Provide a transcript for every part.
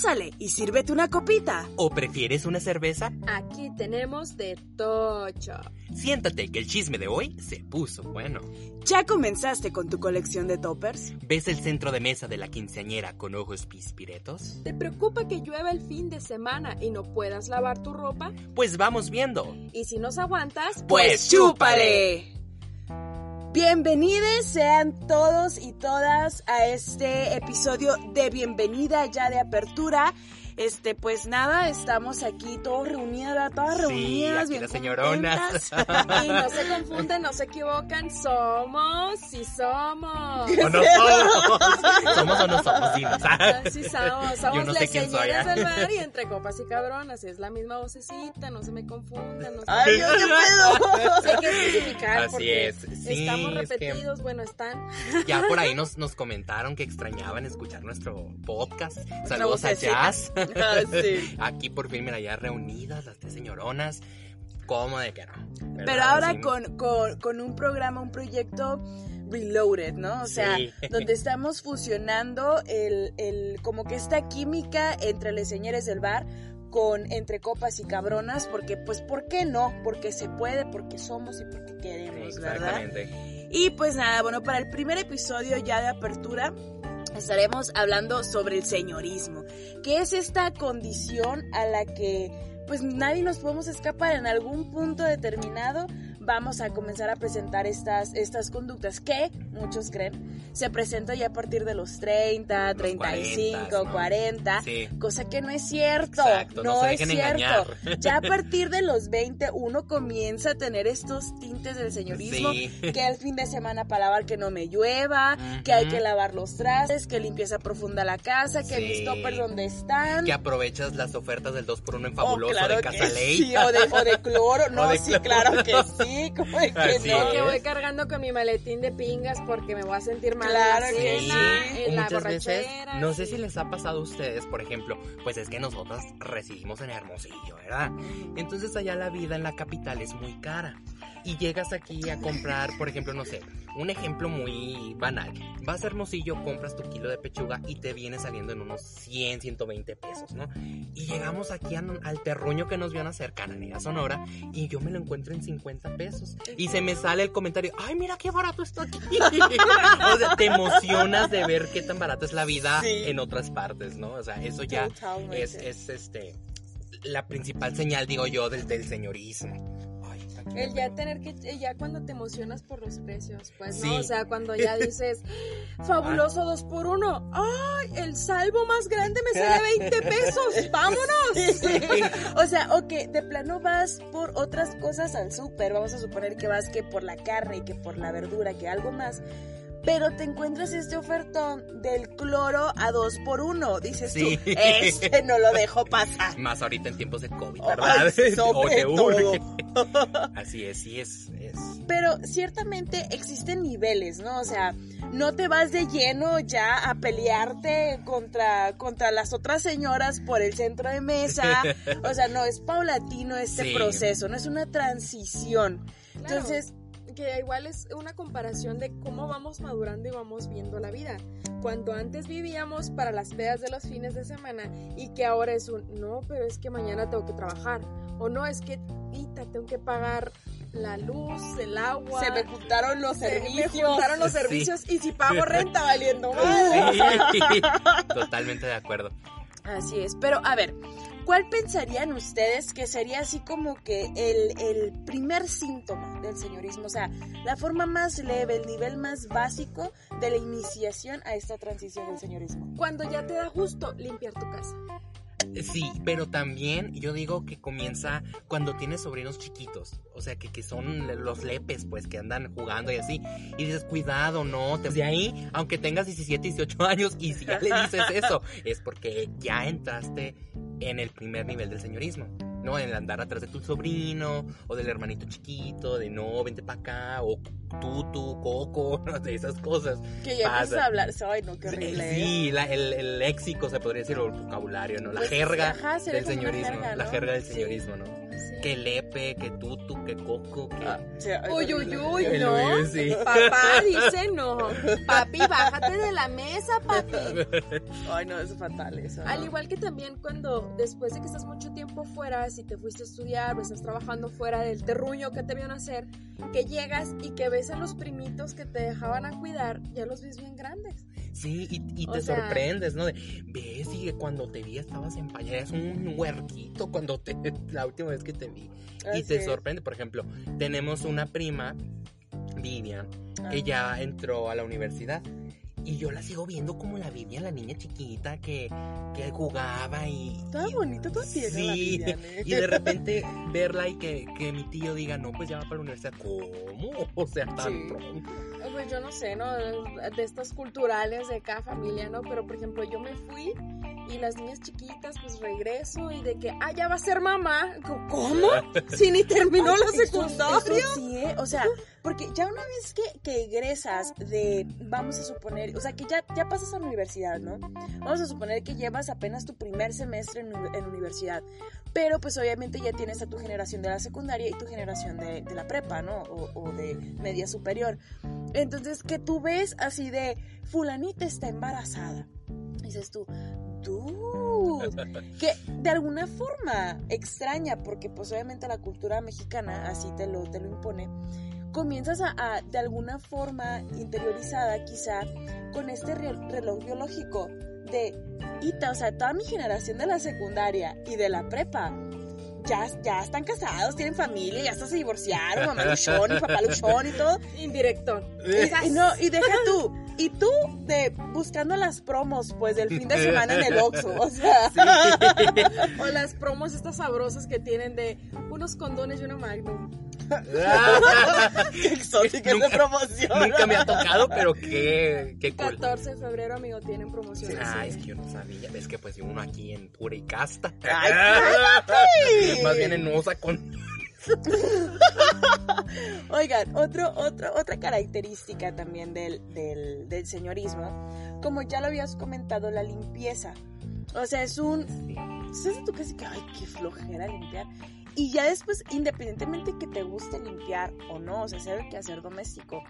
Pásale y sírvete una copita. ¿O prefieres una cerveza? Aquí tenemos de tocho. Siéntate que el chisme de hoy se puso bueno. ¿Ya comenzaste con tu colección de toppers? ¿Ves el centro de mesa de la quinceañera con ojos pispiretos? ¿Te preocupa que llueva el fin de semana y no puedas lavar tu ropa? Pues vamos viendo. Y si nos aguantas, Pues chúpale. Bienvenidos sean todos y todas a este episodio de bienvenida ya de apertura. Este, pues nada, estamos aquí todos reunidos, ¿verdad? todas Sí, reunidas, aquí bien las señoronas. y no se confunden, no se equivocan, somos, sí somos. ¿O no somos? ¿Somos o no somos? Dinos. Ah, Sí somos, somos Yo no sé las soy, señoras ¿eh? del bar y entre copas y cabronas, es la misma vocecita, no se me confundan, no se Ay, yo qué pedo. Sí hay que especificar Así porque es, sí, estamos es que- repetidos, bueno, están. Ya por ahí nos, nos comentaron que extrañaban escuchar nuestro podcast. Saludos a. Jazz. Ah, sí. Aquí por fin, mira, ya reunidas las tres señoronas. ¿Cómo de que no? ¿Verdad? Pero ahora Sí. con, con, con un programa, un proyecto reloaded, ¿no? O sea, Sí. donde estamos fusionando el, el, como que esta química entre los señores del bar con entre copas y cabronas, porque pues, ¿por qué no? Porque se puede, porque somos y porque queremos, ¿verdad? Exactamente. Y pues nada, bueno, para el primer episodio ya de apertura estaremos hablando sobre el señorismo, que es esta condición a la que pues nadie nos podemos escapar en algún punto determinado. Vamos a comenzar a presentar estas, estas conductas que muchos creen se presentan ya a partir de los 30, Los 35, 40, ¿no? 40, Sí. cosa que no es cierto. Exacto, no no, es cierto. engañar. Ya a partir de los 20 uno comienza a tener estos tintes del señorismo, Sí. que el fin de semana para lavar que no me llueva, que hay que lavar los trastes, que limpieza profunda la casa, que Sí. mis toppers donde están. Que aprovechas las ofertas del 2x1 en Oh, fabuloso claro de que Casaley. sí, o de, o de cloro, no, de sí, cloro. claro que sí, como de que Así no. es. Que voy cargando con mi maletín de pingas porque me voy a sentir mal Claro en la que cena, Sí, en o la muchas veces, no sé si les ha pasado a ustedes, por ejemplo, pues es que nosotros residimos en Hermosillo, ¿verdad? Entonces allá la vida en la capital es muy cara. Y llegas aquí a comprar, por ejemplo, no sé, un ejemplo muy banal. Vas a Hermosillo, compras tu kilo de pechuga y te viene saliendo en unos 100, 120 pesos, ¿no? Y llegamos aquí a- al terruño que nos vio nacer, Cananea Sonora, y yo me lo encuentro en 50 pesos. Y se me sale el comentario, ay, mira qué barato está aquí. o sea, te emocionas de ver qué tan barata es la vida Sí. en otras partes, ¿no? O sea, eso ya es, es este la principal señal, digo yo, del, del señorismo. El ya tener que, ya cuando te emocionas por los precios, pues, Sí. ¿no? O sea, cuando ya dices, fabuloso dos por uno, ¡ay! El salvo más grande me sale 20 pesos, ¡vámonos! O sea, ok, de plano vas por otras cosas al súper, vamos a suponer que vas que por la carne y que por la verdura, que algo más. Pero te encuentras este ofertón del cloro a dos por uno. Dices Sí. tú, este no lo dejo pasar. Más ahorita en tiempos de COVID, Ay, ¿verdad? sobre O de todo. urge. Así es, sí es, es. Pero ciertamente existen niveles, ¿no? O sea, no te vas de lleno ya a pelearte contra, contra las otras señoras por el centro de mesa. O sea, no, es paulatino este Sí. proceso, no es una transición. Claro. Entonces, que igual es una comparación de cómo vamos madurando y vamos viendo la vida. Cuando antes vivíamos para las pedas de los fines de semana y que ahora es un, no, pero es que mañana tengo que trabajar. O no, es que, Ita, tengo que pagar la luz, el agua. se me juntaron los se me servicios. juntaron los Sí. servicios y si pago renta valiendo mal. Sí, totalmente de acuerdo. Así es, pero a ver, ¿cuál pensarían ustedes que sería así como que el, el primer síntoma del señorismo? O sea, la forma más leve, el nivel más básico de la iniciación a esta transición del señorismo. Cuando ya te da gusto limpiar tu casa. Sí, pero también yo digo que comienza cuando tienes sobrinos chiquitos. O sea, que, que son los lepes, pues, que andan jugando y así. Y dices, cuidado, no. Te... De ahí, aunque tengas 17, 18 años y si ya le dices eso, es porque ya entraste en el primer nivel del señorismo. ¿No? En el andar atrás de tu sobrino, o del hermanito chiquito, de no, vente para acá, o tú, coco, no de esas cosas. Que ya empiezas a hablar, ay, no, qué horrible. Sí, ¿eh? la, el, el, léxico, se podría decir, o el vocabulario, ¿no? La Pues, jerga ajá, del señorismo, jerga, la ¿no? jerga del señorismo, ¿no? Que lepe, que tutu, que coco, que... Ah, sí, ay, Uy, uy, uy, no. sí. Papá dice no. Papi, bájate de la mesa, papi. Ay, no, es fatal eso. Al igual que también cuando después de que estás mucho tiempo fuera, si te fuiste a estudiar o estás trabajando fuera del terruño que te vio nacer, que llegas y que ves a los primitos que te dejaban a cuidar, ya los ves bien grandes. Sí, y, y O te sea- sorprendes, ¿no? De, ves, y que cuando te vi estabas en eras un huerquito cuando te, la última vez que te vi. Y Así te es. sorprende, por ejemplo, tenemos una prima, Vivian, Ah. que ya entró a la universidad. Y yo la sigo viendo como la Vivian, la niña chiquita que, que jugaba y... Toda y- bonita, toda tierna la Sí, Vivian, ¿eh? y de repente verla y que, que mi tío diga, no, pues ya va para la universidad. ¿Cómo? O sea, tan Sí. pronto. Eh, Pues yo no sé, ¿no? De estos culturales de cada familia, ¿no? Pero por ejemplo, yo me fui y las niñas chiquitas, pues regreso y de que, ah, ya va a ser mamá. ¿Cómo? Si ni terminó la secundaria. eso sí, ¿eh? O sea, porque ya una vez que, que egresas de, vamos a suponer, o sea, que ya, ya pasas a la universidad, ¿no? Vamos a suponer que llevas apenas tu primer semestre en, en universidad, pero pues obviamente ya tienes a tu generación de la secundaria y tu generación de, de la prepa, ¿no? O, o de media superior. Entonces, que tú ves así de, fulanita está embarazada. Dices tú, dude, que de alguna forma extraña, porque pues obviamente la cultura mexicana así te lo, te lo impone, comienzas a, a, de alguna forma interiorizada quizá con este re- reloj biológico de, Ita, o sea, toda mi generación de la secundaria y de la prepa. Ya, ya están casados, tienen familia, ya hasta se divorciaron, mamá luchón y papá luchón y todo. Indirecto. Y, y no, y deja tú, y tú de buscando las promos pues del fin de semana en el Oxxo, o sea, O las promos estas sabrosas que tienen de unos condones y una magnum. qué exótica esa promoción. Nunca me ha tocado, pero qué, qué cool. 14 de febrero, amigo, tienen promociones. Ah, es que yo no sabía. Es que pues uno aquí en pura y casta. Ay, Más bien en usa con. Oigan, otro, otro, otra característica también del, del, del señorismo, como ya lo habías comentado, la limpieza. O sea, es un... ¿Sabes tú casi que, ay, qué flojera limpiar? Y ya después, independientemente que te guste limpiar o no, o sea, hacer el quehacer doméstico,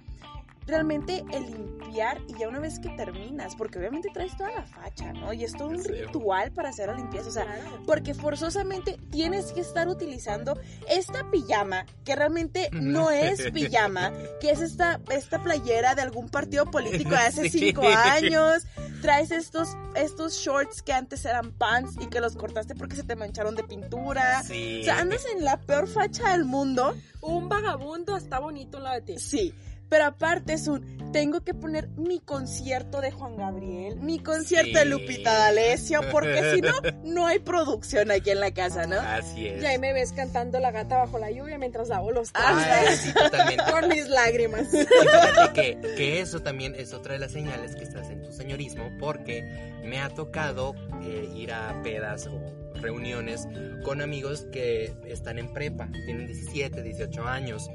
realmente el limpiar y ya una vez que terminas, porque obviamente traes toda la facha, ¿no? Y es todo un ritual para hacer la limpieza, o sea, porque forzosamente tienes que estar utilizando esta pijama, que realmente no es pijama, que es esta, esta playera de algún partido político de hace cinco años. Traes estos, estos shorts que antes eran pants y que los cortaste porque se te mancharon de pintura. Sí. O sea, andas en la peor facha del mundo. Un vagabundo está bonito al lado de ti. Sí. Pero aparte es un, tengo que poner mi concierto de Juan Gabriel, mi concierto de. Lupita D'Alessio, porque si no, no hay producción aquí en la casa, ¿no? Así es. Y ahí me ves cantando la gata bajo la lluvia mientras lavo los Ah, trastes sí, con mis lágrimas. Y fíjate que, que eso también es otra de las señales que estás en tu señorismo, porque me ha tocado eh, ir a pedas o reuniones con amigos que están en prepa, tienen 17, 18 años.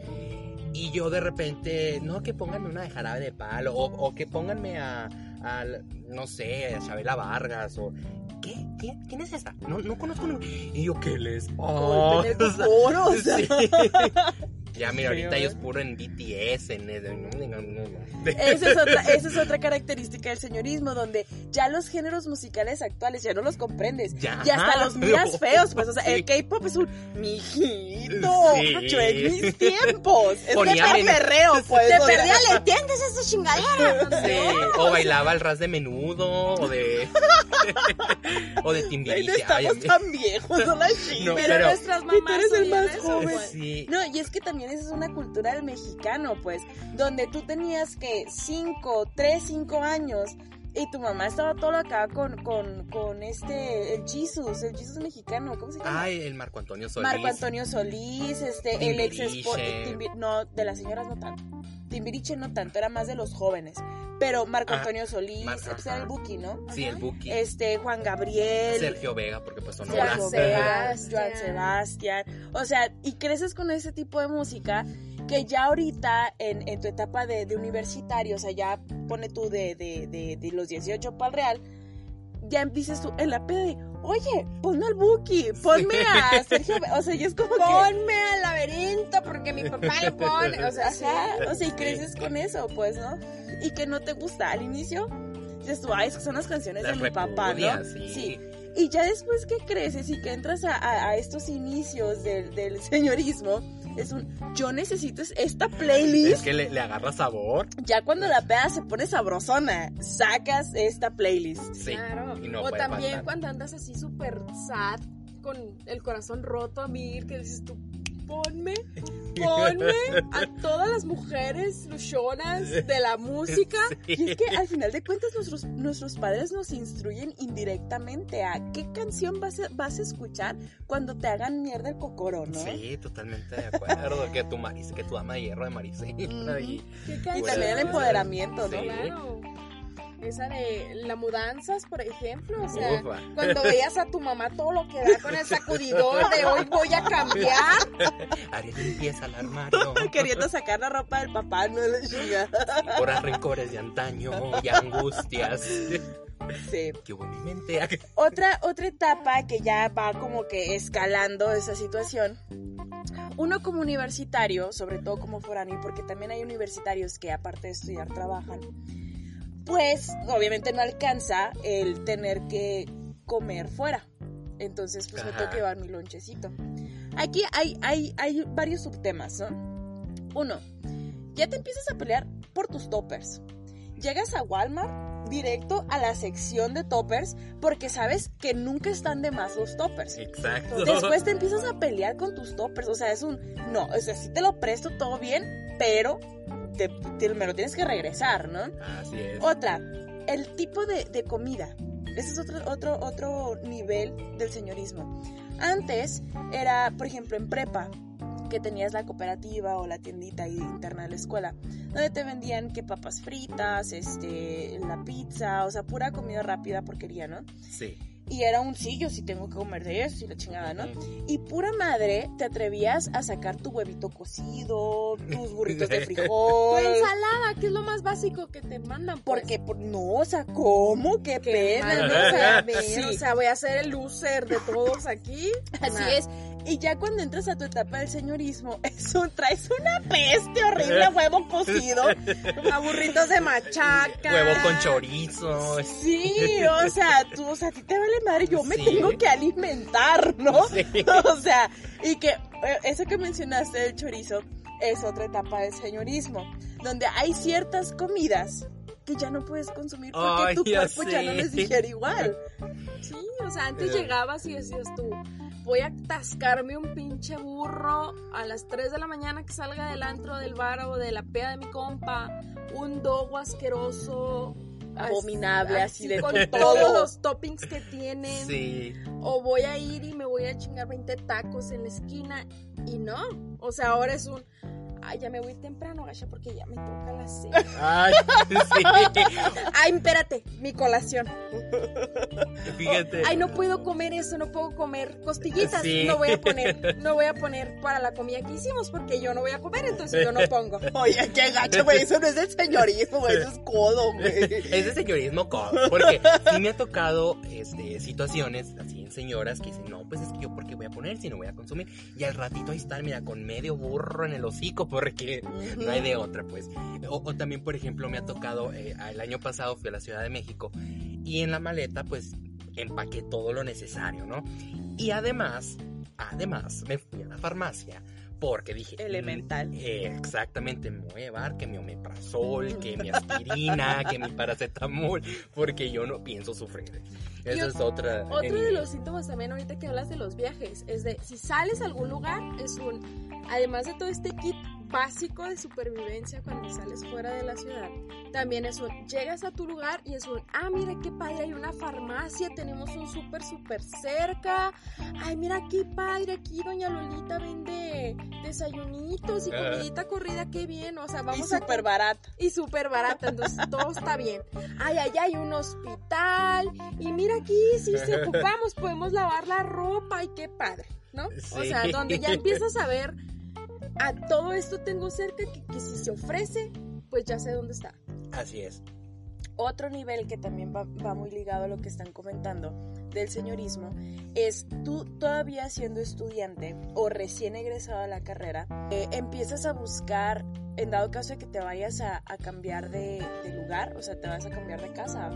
Y yo de repente, no, que pónganme una de jarabe de palo, o, o que pónganme a, a, no sé, a Chabela Vargas, o... ¿Qué? ¿Quién, quién es esa? No, no conozco ningún... Y yo, ¿qué les Como pasa? el Penedo Toro, o sea. Sí. Ya, mira, ahorita ellos puro en BTS, en... no, no, no, no. Esa es, otra, esa es otra característica del señorismo, donde ya los géneros musicales actuales ya no los comprendes. Ya. Y hasta los miras feos, pues, o sea, Sí. el K-pop es un mijito. Sí. Yo en mis tiempos. Es Ponía que perreo, pues. Te perdía, ¿le entiendes esa chingadera? Sí, o bailaba el ras de menudo, o de. o de timbiriche. Ay, estamos tan viejos, no la. No, Pero, pero- nuestras Y mamás tú eres el más joven. pues. Sí. No, y es que también esa es una cultura del mexicano, pues, donde tú tenías que 5, 3, 5 años Y tu mamá estaba todo acá con, con, con este, el Jesus, el Jesus mexicano, ¿cómo se llama? Ay, el Marco Antonio Solís. Marco Antonio Solís, este, el ex no, de las señoras no tanto. Timbiriche no tanto, era más de los jóvenes. Pero Marco Ah, Antonio Solís, Mar- pues era el. Buki, ¿no? Sí, el Buki. Este, Juan Gabriel. Sergio Vega, porque pues son Juan Sergio horas. Vega, Sebastián. Joan Sebastián. O sea, y creces con ese tipo de música que ya ahorita en, en tu etapa de, de universitario, o sea, ya pone tú de, de, de, de los 18 para el real, ya dices tú en la peda oye, ponme al Buki, ponme a Sergio. O sea, ya es como que... Ponme al laberinto porque mi papá lo pone. O sea, sí. o sea, y creces con eso, pues, ¿no? Y que no te gusta al inicio, dices tú, ay, son las canciones Las de mi papá, ¿no? repudias, sí. Y ya después que creces y que entras a, a- a estos inicios del, del señorismo, es un, yo necesito es- esta Es playlist. que le, le agarra sabor. Ya cuando la peda se pone sabrosona, sacas esta playlist. Sí. Claro. Y no o también faltar. cuando andas así súper sad, con el corazón roto a mil, que dices tú, ponme, ponme a todas las mujeres luchonas de la música. Y es que al final de cuentas nuestros, nuestros padres nos instruyen indirectamente a qué canción vas a, vas a escuchar cuando te hagan mierda el cocoro, ¿no? Sí, totalmente de acuerdo. que tu Maris, que tu ama de hierro de Maricela. ahí. ¿Qué Y canción? también el empoderamiento, ¿no? Sí. Claro. Esa de la mudanzas, por ejemplo, o sea, Ufa. cuando veías a tu mamá todo lo que da con el sacudidor de hoy voy a cambiar. Haré limpieza al armario. Queriendo sacar la ropa del papá, no le chinga. Por rencores de antaño y angustias. Sí. En mi mente. Otra, otra etapa que ya va como que escalando esa situación. Uno como universitario, sobre todo como foráneo, porque también hay universitarios que aparte de estudiar trabajan, pues obviamente no alcanza el tener que comer fuera. Entonces pues me tengo que llevar mi lonchecito. Aquí hay, hay, hay varios subtemas, ¿no? Uno, ya te empiezas a pelear por tus toppers. Llegas a Walmart directo a la sección de toppers porque sabes que nunca están de más los toppers. Exacto. Después te empiezas a pelear con tus toppers. O sea, es un. No, o sea, sí te lo presto todo bien, pero te- te- me lo tienes que regresar, ¿no? Así es. Otra, el tipo de, de comida. Ese es otro, otro, otro nivel del señorismo. Antes era, por ejemplo, en prepa, que tenías la cooperativa o la tiendita interna de la escuela, donde te vendían que papas fritas, este, la pizza, o sea, pura comida rápida porquería, ¿no? Sí. Y era un sí, yo sí tengo que comer de eso y la chingada, ¿no? Y pura madre, te atrevías a sacar tu huevito cocido, tus burritos de frijol. Tu ensalada, que es lo más básico que te mandan. pues. Porque, por- no, o sea, ¿cómo? Qué Qué pena, ¿no? o sea, sea, ver, sí, o sea, voy a ser el loser de todos aquí. así Nah. es. Y ya cuando entras a tu etapa del señorismo, eso traes una peste horrible huevo cocido. A burritos de machaca. Huevo con chorizo. Sí, o sea, tú, o sea, a ti te vale madre, yo me Sí. tengo que alimentar, ¿no? Sí. O sea, y que eh, eso que mencionaste del chorizo es otra etapa del señorismo, donde hay ciertas comidas que ya no puedes consumir porque Ay, tu cuerpo ya no les digiere igual. Sí, o sea, antes llegabas y decías tú, voy a atascarme un pinche burro a las 3 de la mañana que salga del antro del bar o de la peda de mi compa, un dogo asqueroso. as- Abominable, así de con todo. todos los toppings que tienen. Sí. O voy a ir y me voy a chingar 20 tacos en la esquina. Y no. O sea, ahora es un. Ay, ya me voy temprano, gacha, porque ya me toca la cena. Ay, sí. Ay, espérate, mi colación. Fíjate. Ay, no puedo comer eso, no puedo comer costillitas. Sí. No voy a poner, no voy a poner para la comida que hicimos porque yo no voy a comer, entonces yo no pongo. Oye, qué gacho, güey, eso no es del señorismo, güey, eso es codo, güey. Es de señorismo codo, porque sí me ha tocado este, situaciones así en señoras que dicen, no, pues es que yo por qué voy a poner si no voy a consumir. Y al ratito ahí están, mira, con medio burro en el hocico, porque no hay de otra, pues. O, o también, por ejemplo, me ha tocado, eh, el año pasado fui a la Ciudad de México y en la maleta, pues, empaqué todo lo necesario, ¿no? Y además, además, me fui a la farmacia porque dije... Elemental. eh, exactamente, me voy a llevar que mi omeprazol, que mi aspirina, que mi paracetamol, porque yo no pienso sufrir. Esa es otra... Otro de los síntomas también ahorita que hablas de los viajes es de si sales a algún lugar es un además de todo este kit básico de supervivencia cuando sales fuera de la ciudad. También es un, llegas a tu lugar y es un, ah, mira qué padre, hay una farmacia, tenemos un súper, súper cerca. Ay, mira qué padre, aquí doña Lolita vende desayunitos y Ah. comidita corrida, qué bien. O sea, vamos y a súper barata. y súper barata, entonces todo está bien. Ay, allá hay un hospital y mira aquí, si se ocupamos, podemos lavar la ropa y qué padre, ¿no? O sea, donde ya empiezas a ver, a todo esto tengo cerca que, que si se ofrece, pues ya sé dónde está. Así es. Otro nivel que también va, va muy ligado a lo que están comentando del señorismo es tú todavía siendo estudiante o recién egresado a la carrera, eh, empiezas a buscar, en dado caso de que te vayas a, a cambiar de, de lugar, o sea, te vas a cambiar de casa,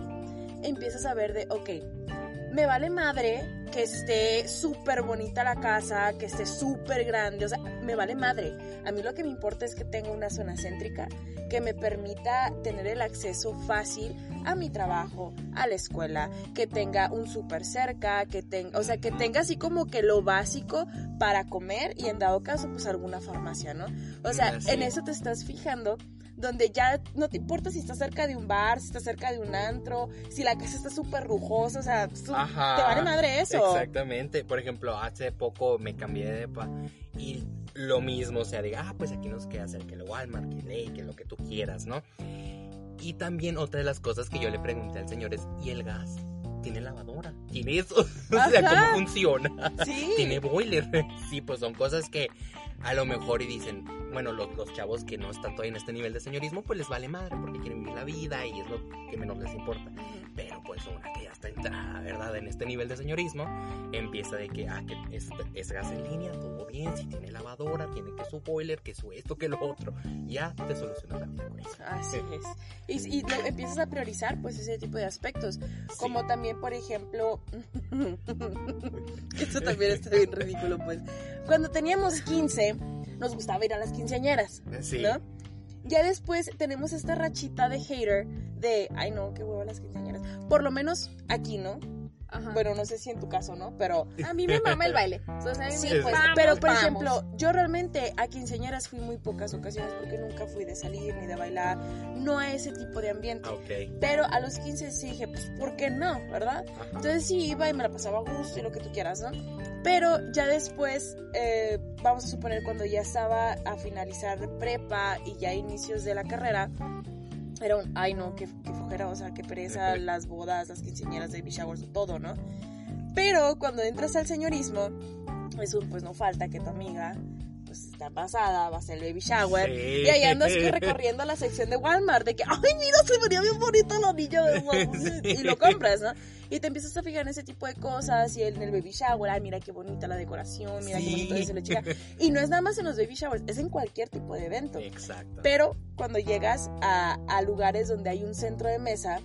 empiezas a ver de, ok, me vale madre que esté súper bonita la casa, que esté súper grande, o sea, me vale madre. A mí lo que me importa es que tenga una zona céntrica que me permita tener el acceso fácil a mi trabajo, a la escuela, que tenga un súper cerca, que tenga, o sea, que tenga así como que lo básico para comer y en dado caso, pues alguna farmacia, ¿no? O sea, sí. en eso te estás fijando donde ya no te importa si estás cerca de un bar, si estás cerca de un antro, si la casa está súper rujosa, o sea, su- Ajá. te vale madre eso. Exactamente. Por ejemplo, hace poco me cambié de depa y lo mismo, o sea, diga, ah, pues aquí nos queda cerca el Walmart, que Ley, que lo que tú quieras, ¿no? Y también otra de las cosas que yo le pregunté al señor es, ¿y el gas? ¿Tiene lavadora? ¿Tiene eso? o sea, Ajá. ¿cómo funciona? Sí. ¿Tiene boiler? sí, pues son cosas que a lo mejor y dicen, bueno, los, los chavos que no están todavía en este nivel de señorismo, pues les vale madre porque quieren vivir la vida y es lo que menos les importa. Pero pues una que ya está entrada, ¿verdad? En este nivel de señorismo, empieza de que, ah, que es, es gas en línea, todo bien, si tiene lavadora, tiene que su boiler, que su esto, que lo otro. Ya te soluciona la vida con eso. Así es. Y, y lo- empiezas a priorizar pues ese tipo de aspectos. Como también, por ejemplo, esto también está bien ridículo, pues. Cuando teníamos 15, nos gustaba ir a las quinceañeras, Sí. ¿no? Ya después tenemos esta rachita de hater de, ay no, qué huevo las quinceañeras. Por lo menos aquí, ¿no? Ajá. Bueno, no sé si en tu caso, ¿no? Pero a mí me mama el baile. O sea, a mí Sí, me- pues, vamos, pero por vamos. ejemplo, yo realmente a quinceañeras fui muy pocas ocasiones porque nunca fui de salir ni de bailar, no a ese tipo de ambiente. Ah, Ok. Pero a los 15 sí dije, pues, ¿por qué no? ¿Verdad? Ajá. Entonces sí iba y me la pasaba a gusto y lo que tú quieras, ¿no? Pero ya después, eh, vamos a suponer cuando ya estaba a finalizar prepa y ya inicios de la carrera, era un, ay no, qué, qué flojera, o sea, qué pereza, las bodas, las quinceañeras, baby showers, todo, ¿no? Pero cuando entras al señorismo, es un, pues no falta que tu amiga, pues está pasada, va a hacer el baby shower, Sí. y ahí andas que recorriendo la sección de Walmart de que, ay, mira, se vería bien bonito el anillo de Walmart", Y lo compras, ¿no? Y te empiezas a fijar en ese tipo de cosas y en el baby shower, ay, mira qué bonita la decoración, mira qué bonito es la chica. Y no es nada más en los baby showers, es en cualquier tipo de evento. Exacto. Pero cuando llegas a, a lugares donde hay un centro de mesa,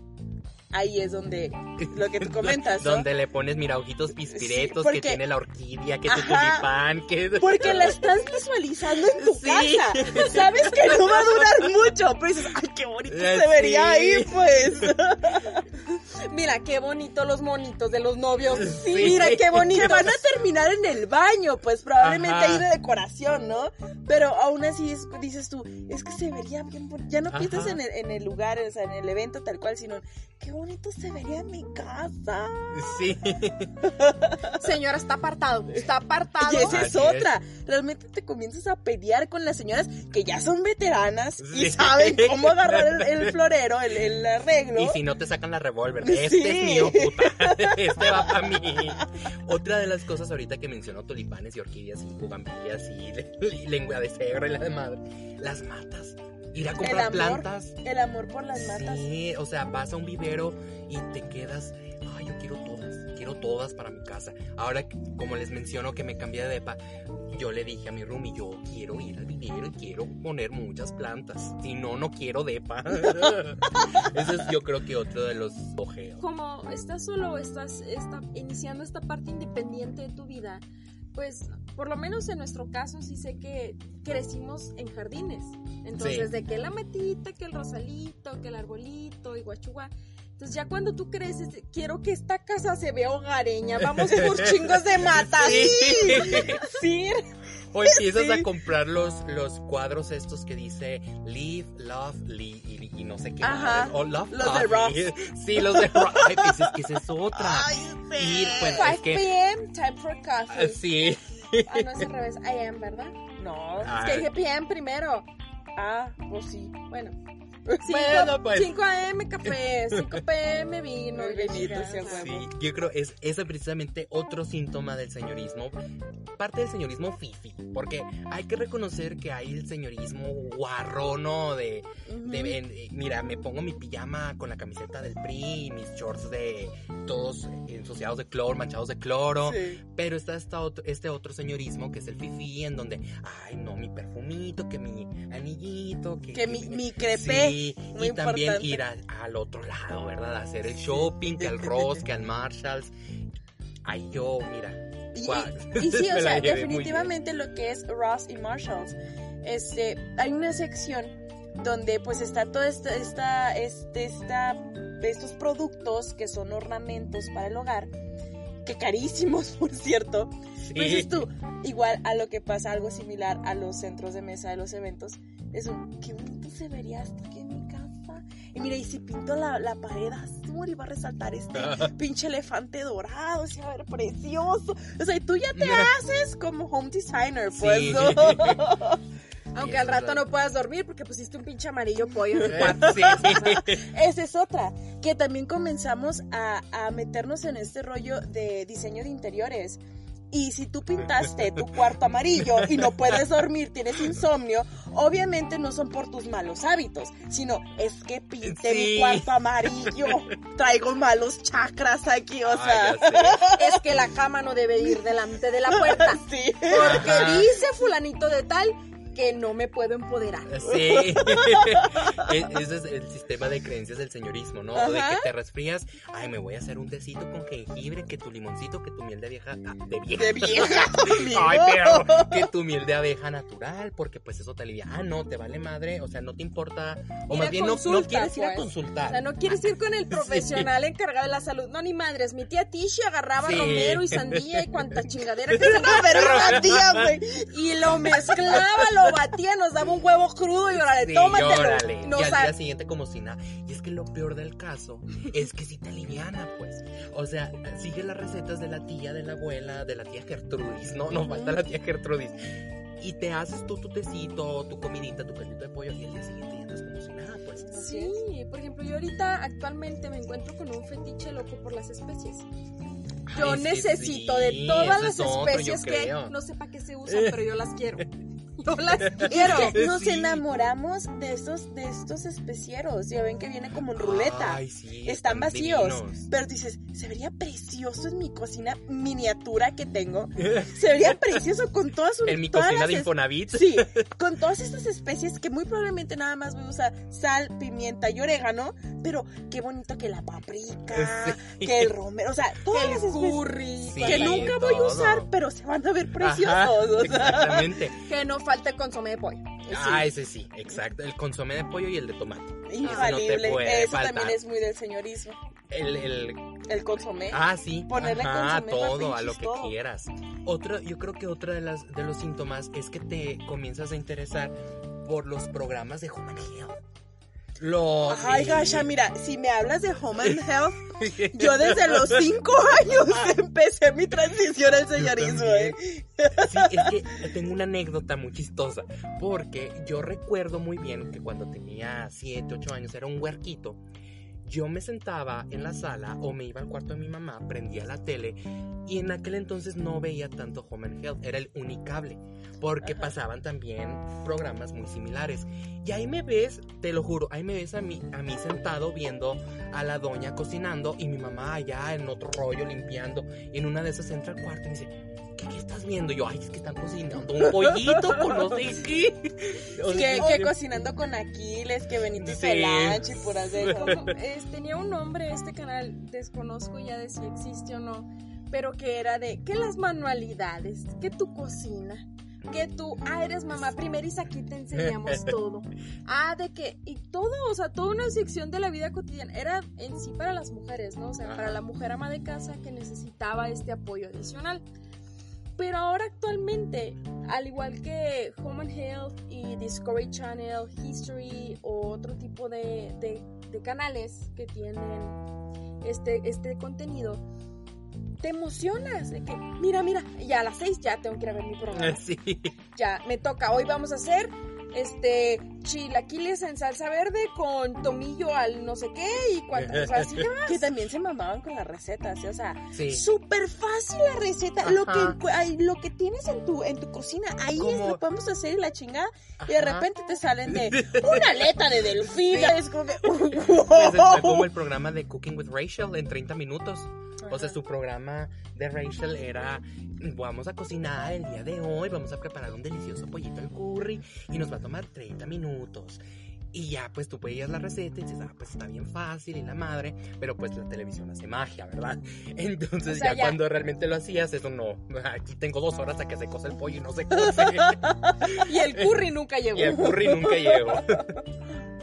ahí es donde lo que tú comentas, ¿no? Donde le pones, mira, ojitos pispiretos, porque- que tiene la orquídea, que tu tulipán, que... Porque la estás visualizando en tu Sí. casa. Sabes que no va a durar mucho, pero dices, ay, qué bonito se vería ahí, pues. Mira, qué bonito los monitos de los novios. Sí. Mira qué bonito. Van a terminar en el baño, pues probablemente Ajá. ahí de decoración, ¿no? Pero aún así es- dices tú, es que se vería bien bonito. Ya no piensas en el, en el lugar, o sea, en el evento tal cual, sino, qué bonito se vería en mi casa. Sí. Señora, está apartado. Está apartado. Y esa es Así otra. Realmente te comienzas a pelear con las señoras que ya son veteranas y Sí. saben cómo agarrar el, el florero, el, el arreglo. Y si no te sacan la revólver, este Sí. es mío, puta. Este va para mí. Otra de las cosas ahorita que mencionó tulipanes y orquídeas y bugambillas y, y lengua de cebra y la de madre. Las matas. Ir a El comprar amor, plantas. el amor por las matas. Sí, o sea, vas a un vivero y te quedas, ay, yo quiero todas, quiero todas para mi casa. Ahora, como les menciono que me cambié de depa, yo le dije a mi roomie, yo quiero ir al vivero y quiero poner muchas plantas. Si no, no quiero depa. Eso es yo creo que otro de los ojeos. como estás solo, estás está, iniciando esta parte independiente de tu vida, pues por lo menos en nuestro caso sí sé que crecimos en jardines. Entonces, Sí. de que la matita, que el rosalito, que el arbolito y guachugua. Entonces ya cuando tú creces, quiero que esta casa se vea hogareña, vamos por chingos de mata. Sí. Sí. O empiezas Sí. a comprar los, los cuadros estos que dice Live, Love, Lee y, y no sé qué. Ajá. O Love, Los de Coffee. Sí, los de. Ay, pues es que esa es otra. Y pues 5 es que. p.m. time for coffee. Sí. Ah, no es al revés. I am, ¿verdad? No. Es que dije p.m. primero. Ah, pues sí. Bueno. Bueno, pues. 5 a.m. café, 5 p.m. vino. Vinito, sí. Sí, yo creo es ese precisamente otro síntoma del señorismo, parte del señorismo fifi, porque hay que reconocer que hay el señorismo guarrono de, de- eh, mira, me pongo mi pijama con la camiseta del PRI, mis shorts de todos ensuciados de cloro, manchados de cloro, Sí. pero está esta otro- este otro señorismo que es el fifi, en donde, ay no, mi perfumito, que mi anillito, que, Que mi, mi crepé. Sí, muy y también importante. ir a- al otro lado, ¿verdad? A hacer el shopping, que al Ross, que al Marshalls. Ay, yo, mira. Y, guau, y sí, o sea, definitivamente lo que es Ross y Marshalls, este, hay una sección donde pues está todo esta, esta, este, esta, estos productos que son ornamentos para el hogar, que carísimos, por cierto. Sí. Pues dices tú, igual a lo que pasa, algo similar a los centros de mesa de los eventos, es un, qué bonito se vería casa. Y mira, y si pinto la, la pared azul y va a resaltar este pinche elefante dorado, se va a ver precioso. O sea, y tú ya te haces como home designer, pues, Sí. ¿no? Aunque al rato no puedas dormir porque pusiste un pinche amarillo pollo en el cuarto. Sí, sí. Esa es otra, que también comenzamos a, a meternos en este rollo de diseño de interiores. Y si tú pintaste tu cuarto amarillo y no puedes dormir, tienes insomnio, obviamente no son por tus malos hábitos, sino es que pinté Sí. mi cuarto amarillo, traigo malos chakras aquí, o sea. Es que la cama no debe ir delante de la puerta. Sí. Porque Ajá. dice fulanito de tal que no me puedo empoderar. Sí. E- Ese es el sistema de creencias del señorismo, ¿no? De que te resfrías, ay, me voy a hacer un tecito con jengibre, que tu limoncito, que tu miel de vieja, ah, de vieja. De vieja, Ay, pero que tu miel de abeja natural, porque pues eso te alivia. Ah, no, te vale madre, o sea, no te importa, o Ir más bien no, no consulta, quieres ir a pues. consultar. O sea, no quieres ir con el profesional encargado de la salud. No, ni madres. Mi tía Tishi agarraba Sí. romero y sandía y cuanta chingadera que se güey. Y lo mezclaba, lo batía, nos daba un huevo crudo y órale, Sí, tómatelo. órale. Nos y al día siguiente como si nada. Y es que lo peor del caso es que si te aliviana, pues. O sea, sigue las recetas de la tía, de la abuela, de la tía Gertrudis, ¿no? Nos falta la tía Gertrudis. Y te haces tú tu tecito, tu comidita, tu caldito de pollo y al día siguiente ya andas como si nada, pues. Sí, por ejemplo, yo ahorita actualmente me encuentro con un fetiche loco por las especies. Yo Ay, necesito sí, de todas las otro, especies que no sé para qué se usan, pero yo las quiero. Yo las quiero. Es que nos Sí. enamoramos de estos, de estos especieros. Ya ven que viene como en ruleta. Ay, sí, Están vacíos. divinos. Pero dices, se vería precioso en mi cocina miniatura que tengo. Se vería precioso con todas sus En mi todas cocina las de Infonavit. Sí, con todas estas especies que muy probablemente nada más voy a usar sal, pimienta y orégano, pero qué bonito que la paprika, Sí. que el romero, o sea, todas las El especies curry. Sí, que nunca voy a usar, pero se van a ver Ajá, preciosos. o sea. exactamente. Que no falte el consomé de pollo. Ah, ese sí, exacto. El consomé de pollo y el de tomate. Infalible. no te puede Eso faltar. también es muy del señorismo. El, el El consomé. Ah, sí. Ponerle Ajá, consomé, todo, a lo que todo. quieras. Otro, yo creo que otra de las de los síntomas es que te comienzas a interesar por los programas de Health. Los Ay, Gasha, mira, si me hablas de Home and Health, yo desde los cinco años empecé mi transición al señorismo. ¿eh? Sí, es que tengo una anécdota muy chistosa. Porque yo recuerdo muy bien que cuando tenía 7, 8 años, era un huerquito. Yo me sentaba en la sala o me iba al cuarto de mi mamá, prendía la tele y en aquel entonces no veía tanto Home and Health, era el unicable, porque Ajá. pasaban también programas muy similares. Y ahí me ves, te lo juro, ahí me ves a mí, a mí sentado viendo a la doña cocinando y mi mamá allá en otro rollo limpiando. Y en una de esas entra al cuarto y me dice, ¿qué, qué estás viendo? Y yo, ay, es que están cocinando un pollito con no sé qué. O Que, sea, que yo- cocinando con Aquiles, que Benito Sí. Solange y de eso. Como, tenía un nombre este canal, desconozco ya de si existe o no, pero que era de que las manualidades, que tu cocina. que tú, ah, eres mamá primeriza, aquí te enseñamos todo. Ah, de que, y todo, o sea, toda una sección de la vida cotidiana. Era en sí para las mujeres, ¿no? O sea, para la mujer ama de casa que necesitaba este apoyo adicional. Pero ahora actualmente, al igual que Home and Health y Discovery Channel, History o otro tipo de, de, de canales que tienen este, este contenido, te emocionas de que, mira, mira, ya a las seis ya tengo que ir a ver mi programa. Sí. Ya, me toca, hoy vamos a hacer este chilaquiles en salsa verde con tomillo al no sé qué y cuántas, así que también se mamaban con las recetas, ¿sí? o sea, Sí. súper fácil la receta. Lo que, ay, lo que tienes en tu, en tu cocina, ahí Como- lo podemos hacer y la chingada. Y de repente te salen de una aleta de delfín. Es como que, Pues está como el programa de Cooking with Rachel en 30 minutos. O sea, su programa de Rachel era, vamos a cocinar el día de hoy, vamos a preparar un delicioso pollito al curry y nos va a tomar 30 minutos. Y ya, pues tú veías la receta y dices, ah, pues está bien fácil y la madre, pero pues la televisión hace magia, ¿verdad? Entonces O sea, ya, ya- cuando realmente lo hacías, eso no, aquí tengo dos horas a que se cose el pollo y no se cose. Y el curry nunca llegó. y el curry nunca llegó.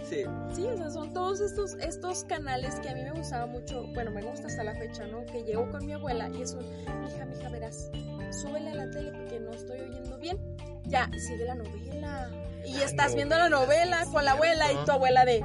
Sí. Sí, o sea, son todos estos, estos canales que a mí me gustaba mucho, bueno, me gusta hasta la fecha, ¿no? Que llego con mi abuela y es un, mija, mija, verás, súbele a la tele porque no estoy oyendo bien. Ya, sigue la novela. Y estás viendo la novela, con la abuela y tu abuela de,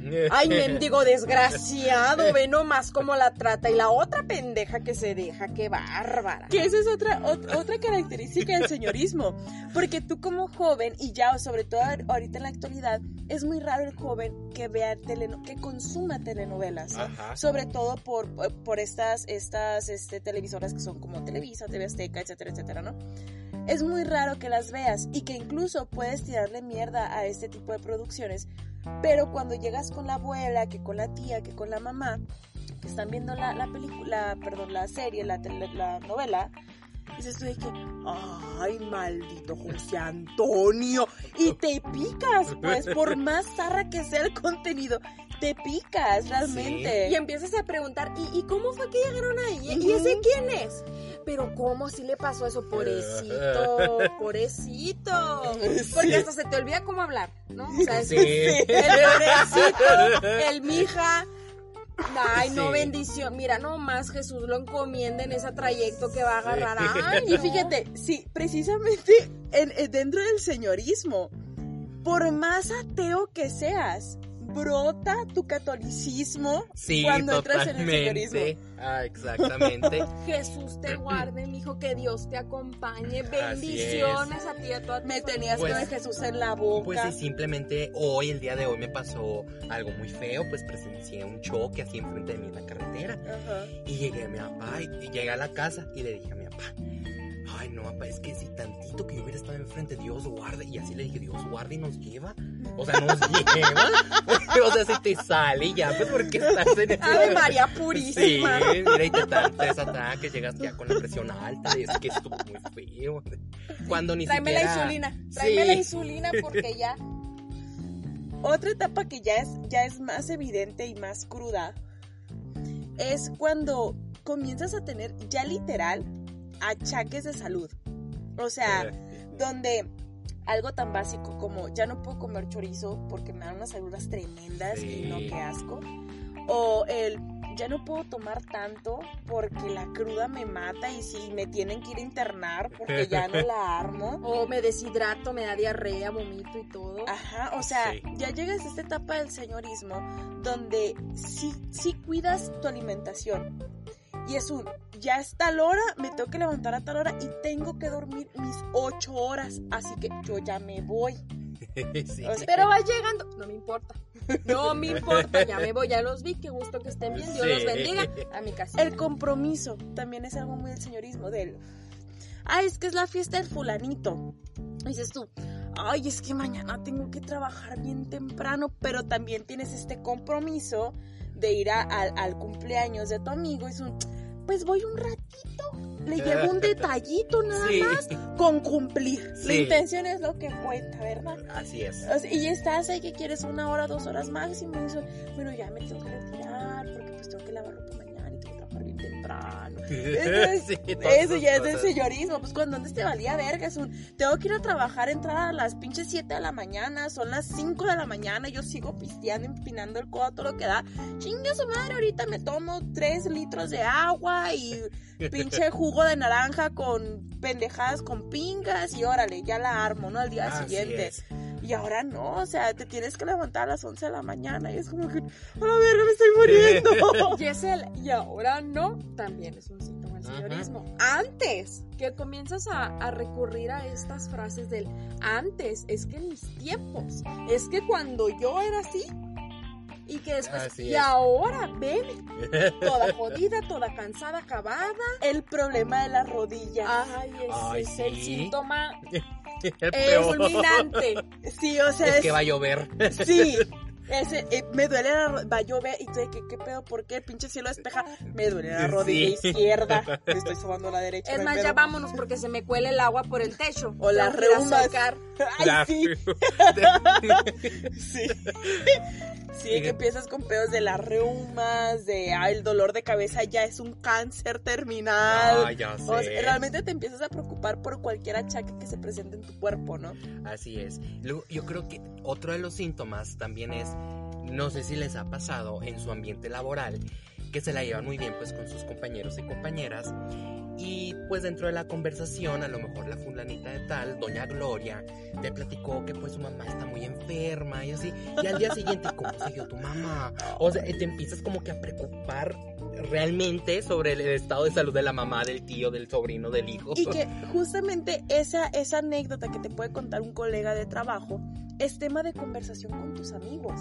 ay, mendigo desgraciado, ve nomás cómo la trata. Y la otra pendeja que se deja, qué bárbara. Que esa es otra, ot- otra característica del señorismo. Porque tú como joven, y ya sobre todo ahor- ahorita en la actualidad, es muy raro el joven que vea teleno que consuma telenovelas. Ajá. Sobre todo por, por estas, estas este, televisoras que son como Televisa, TV Azteca, etcétera, etcétera, ¿no? Es muy raro que las veas y que incluso puedes tirarle mierda a este tipo de producciones. Pero cuando llegas con la abuela, que con la tía, que con la mamá, que están viendo la, la película, perdón, la serie, la, la novela, dices tú de que, ay, maldito José Antonio, y te picas, pues, por más zarra que sea el contenido, te picas realmente. Y empiezas a preguntar, ¿y, y cómo fue que llegaron ahí? ¿Y ese Ujú. quién es? Pero ¿cómo si le pasó eso? Pobrecito, pobrecito. Porque hasta se te olvida cómo hablar, ¿no? O sea, es Sí. el pobrecito, el mija. Ay, no, Sí. bendición. Mira, nomás Jesús lo encomienda en ese trayecto que va a agarrar. Ay, Y no. fíjate, sí, precisamente en- en- dentro del señorismo, por más ateo que seas, brota tu catolicismo Sí, cuando entras en el señorismo. Ah, exactamente. Jesús te guarde, mijo, que Dios te acompañe. Bendiciones a ti y a toda tu Me tenías Pues- con Jesús en la boca. Pues sí, simplemente hoy, el día de hoy, me pasó algo muy feo, pues presencié un choque así enfrente de mí en la carretera. Y llegué a mi papá y, y llegué a la casa y le dije a mi papá, ay no papá, es que si tantito que yo hubiera estado enfrente, Dios guarde. Y así le dije, Dios guarde y nos lleva. O sea, nos lleva. o sea, si te sale ya, pues porque estás en ese Ave María Sí, purísima. mira, y te ataques, llegas ya con la presión alta, y es que estuvo muy feo. Cuando ni Tráeme siquiera... la insulina. Tráeme Sí. la insulina porque ya. Otra etapa que ya es, ya es más evidente y más cruda es cuando comienzas a tener ya literal achaques de salud. O sea, Eh, donde algo tan básico como ya no puedo comer chorizo porque me dan unas agruras tremendas y no, qué asco. O el ya no puedo tomar tanto porque la cruda me mata y si me tienen que ir a internar porque ya no la armo. O me deshidrato, me da diarrea, vomito y todo. Ajá, o sea, Sí. ya llegas a esta etapa del señorismo donde sí, sí cuidas tu alimentación. Y es un, ya es tal hora, me tengo que levantar a tal hora y tengo que dormir mis ocho horas. Así que yo ya me voy. sí. O sea, Pero va llegando. No me importa. No me importa. Ya me voy, ya los vi. Qué gusto que estén bien. Dios los bendiga. A mi casa. El compromiso también es algo muy del señorismo, del... Ay, es que es la fiesta del fulanito. Y dices tú, ay, es que mañana tengo que trabajar bien temprano, pero también tienes este compromiso de ir a- al- al cumpleaños de tu amigo. Es un, pues voy un ratito, le llevo un detallito nada Sí. más con cumplir. La Sí. intención es lo que cuenta, ¿verdad? Así es. O sea, y estás ahí que quieres una hora, dos horas máximo. Y eso, bueno, ya me tengo que retirar porque pues tengo que lavar ropa mañana y tengo que trabajar bien temprano. Eso, Sí, es- eso ya es de cosas. señorismo. Pues cuando antes te valía verga, es un, tengo que ir a trabajar, entrar a las pinches 7 de la mañana, son las 5 de la mañana, yo sigo pisteando, empinando el codo, todo lo que da. Chingue su madre, ahorita me tomo 3 litros de agua y pinche jugo de naranja con pendejadas con pingas y órale, ya la armo, ¿no? Al día Así siguiente. es. Y ahora no, o sea, te tienes que levantar a las 11 de la mañana y es como que, a la verga, me estoy muriendo. Y es el y ahora no, también es un síntoma Ajá. señorismo. Antes, que comienzas a, a recurrir a estas frases del antes, es que en mis tiempos, es que cuando yo era así, y que después, Así y es. ahora, ven, toda jodida, toda cansada, acabada. El problema de la rodilla. Ay, ese Ay, es el sí. síntoma El es peor. fulminante. Sí, o sea, Es es, que va a llover. sí. Ese, eh, me duele la ro- va a llover y tú de que qué pedo, ¿por qué? El pinche cielo despeja, me duele la Sí. rodilla izquierda, me estoy sobando la derecha. Es no más, pedo. ya vámonos porque se me cuele el agua por el techo. O las Tengo que ir a reumas. Ay, La- sí, sí. Sí, que empiezas con pedos de las reumas, de ah, el dolor de cabeza ya es un cáncer terminal. Ay, ya O sea, sé. realmente te empiezas a preocupar por cualquier achaque que se presente en tu cuerpo, ¿no? Así es. Luego, yo creo que otro de los síntomas también es, no sé si les ha pasado en su ambiente laboral, que se la llevan muy bien pues con sus compañeros y compañeras. Y pues dentro de la conversación, a lo mejor la fulanita de tal, doña Gloria, te platicó que pues su mamá está muy enferma y así. Y al día siguiente, ¿cómo siguió tu mamá? O sea, te empiezas como que a preocupar realmente sobre el estado de salud de la mamá, del tío, del sobrino, del hijo. Y que justamente esa, esa anécdota que te puede contar un colega de trabajo es tema de conversación con tus amigos.